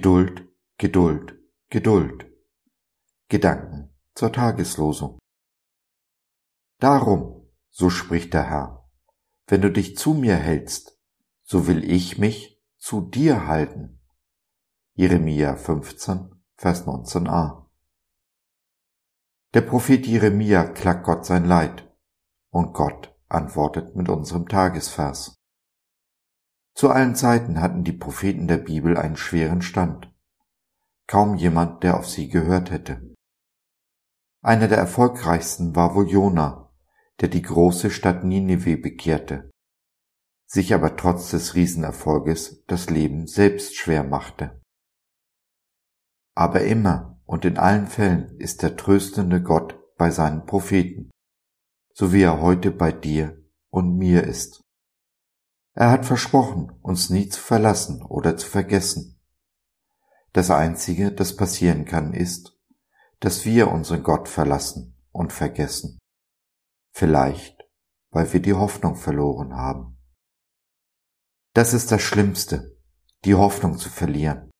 Geduld, Geduld, Geduld. Gedanken zur Tageslosung. Darum, so spricht der Herr, wenn du dich zu mir hältst, so will ich mich zu dir halten. Jeremia 15, Vers 19a. Der Prophet Jeremia klagt Gott sein Leid und Gott antwortet mit unserem Tagesvers. Zu allen Zeiten hatten die Propheten der Bibel einen schweren Stand. Kaum jemand, der auf sie gehört hätte. Einer der erfolgreichsten war wohl Jona, der die große Stadt Ninive bekehrte, sich aber trotz des Riesenerfolges das Leben selbst schwer machte. Aber immer und in allen Fällen ist der tröstende Gott bei seinen Propheten, so wie er heute bei dir und mir ist. Er hat versprochen, uns nie zu verlassen oder zu vergessen. Das Einzige, das passieren kann, ist, dass wir unseren Gott verlassen und vergessen. Vielleicht, weil wir die Hoffnung verloren haben. Das ist das Schlimmste, die Hoffnung zu verlieren.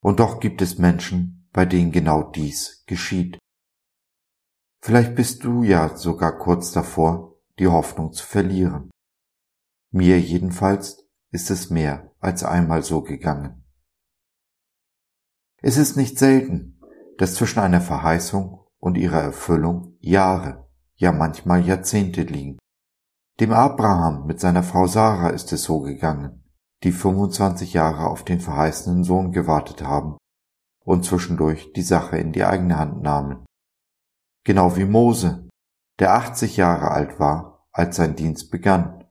Und doch gibt es Menschen, bei denen genau dies geschieht. Vielleicht bist du ja sogar kurz davor, die Hoffnung zu verlieren. Mir jedenfalls ist es mehr als einmal so gegangen. Es ist nicht selten, dass zwischen einer Verheißung und ihrer Erfüllung Jahre, ja manchmal Jahrzehnte liegen. Dem Abraham mit seiner Frau Sarah ist es so gegangen, die 25 Jahre auf den verheißenen Sohn gewartet haben und zwischendurch die Sache in die eigene Hand nahmen. Genau wie Mose, der 80 Jahre alt war, als sein Dienst begann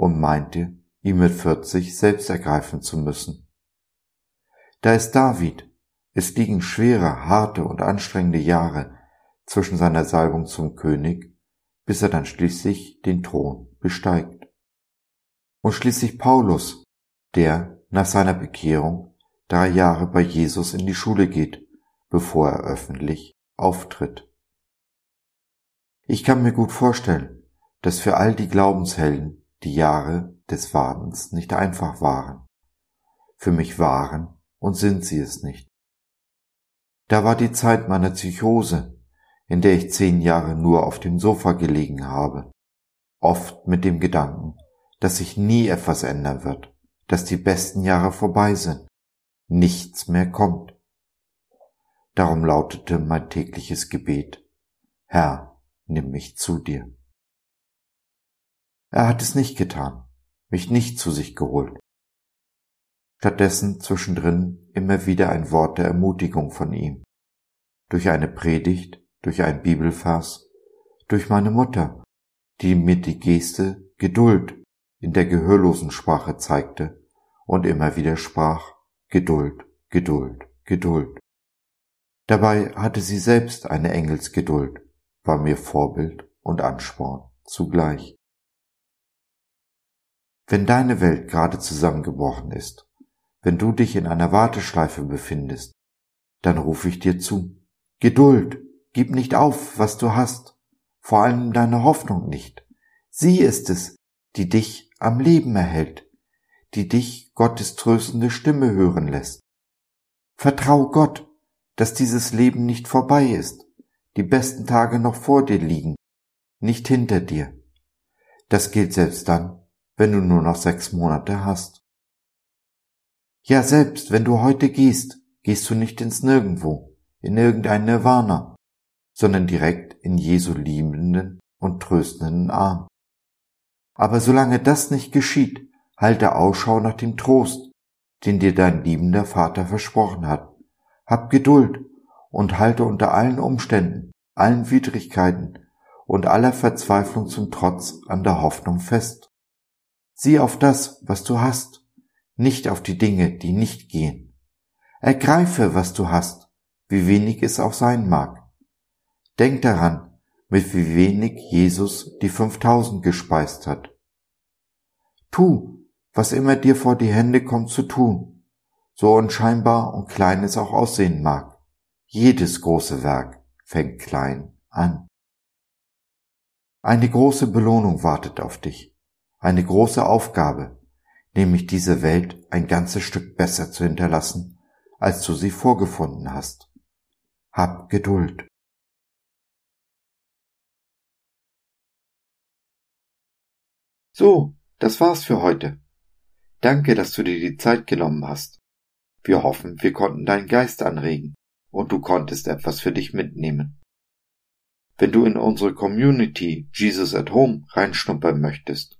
und meinte, ihn mit 40 selbst ergreifen zu müssen. Da ist David. Es liegen schwere, harte und anstrengende Jahre zwischen seiner Salbung zum König, bis er dann schließlich den Thron besteigt. Und schließlich Paulus, der nach seiner Bekehrung drei Jahre bei Jesus in die Schule geht, bevor er öffentlich auftritt. Ich kann mir gut vorstellen, dass für all die Glaubenshelden die Jahre des Wartens nicht einfach waren. Für mich waren und sind sie es nicht. Da war die Zeit meiner Psychose, in der ich zehn Jahre nur auf dem Sofa gelegen habe, oft mit dem Gedanken, dass sich nie etwas ändern wird, dass die besten Jahre vorbei sind, nichts mehr kommt. Darum lautete mein tägliches Gebet, Herr, nimm mich zu dir. Er hat es nicht getan, mich nicht zu sich geholt. Stattdessen zwischendrin immer wieder ein Wort der Ermutigung von ihm. Durch eine Predigt, durch ein Bibelvers, durch meine Mutter, die mir die Geste Geduld in der gehörlosen Sprache zeigte und immer wieder sprach Geduld, Geduld, Geduld. Dabei hatte sie selbst eine Engelsgeduld, war mir Vorbild und Ansporn zugleich. Wenn deine Welt gerade zusammengebrochen ist, wenn du dich in einer Warteschleife befindest, dann rufe ich dir zu. Geduld, gib nicht auf, was du hast, vor allem deine Hoffnung nicht. Sie ist es, die dich am Leben erhält, die dich Gottes tröstende Stimme hören lässt. Vertrau Gott, dass dieses Leben nicht vorbei ist, die besten Tage noch vor dir liegen, nicht hinter dir. Das gilt selbst dann, wenn du nur noch sechs Monate hast. Ja, selbst wenn du heute gehst, gehst du nicht ins Nirgendwo, in irgendein Nirvana, sondern direkt in Jesu liebenden und tröstenden Arm. Aber solange das nicht geschieht, halte Ausschau nach dem Trost, den dir dein liebender Vater versprochen hat. Hab Geduld und halte unter allen Umständen, allen Widrigkeiten und aller Verzweiflung zum Trotz an der Hoffnung fest. Sieh auf das, was du hast, nicht auf die Dinge, die nicht gehen. Ergreife, was du hast, wie wenig es auch sein mag. Denk daran, mit wie wenig Jesus die 5000 gespeist hat. Tu, was immer dir vor die Hände kommt zu tun, so unscheinbar und klein es auch aussehen mag. Jedes große Werk fängt klein an. Eine große Belohnung wartet auf dich eine große Aufgabe, nämlich diese Welt ein ganzes Stück besser zu hinterlassen, als du sie vorgefunden hast. Hab Geduld. So, das war's für heute. Danke, dass du dir die Zeit genommen hast. Wir hoffen, wir konnten deinen Geist anregen und du konntest etwas für dich mitnehmen. Wenn du in unsere Community Jesus at Home reinschnuppern möchtest,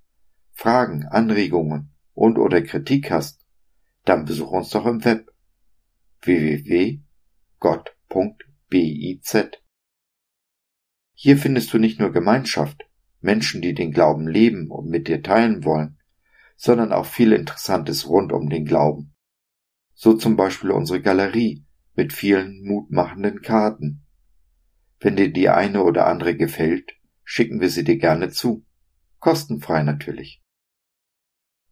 Fragen, Anregungen und oder Kritik hast, dann besuch uns doch im Web www.gott.biz. Hier findest du nicht nur Gemeinschaft, Menschen, die den Glauben leben und mit dir teilen wollen, sondern auch viel Interessantes rund um den Glauben. So zum Beispiel unsere Galerie mit vielen mutmachenden Karten. Wenn dir die eine oder andere gefällt, schicken wir sie dir gerne zu. Kostenfrei natürlich.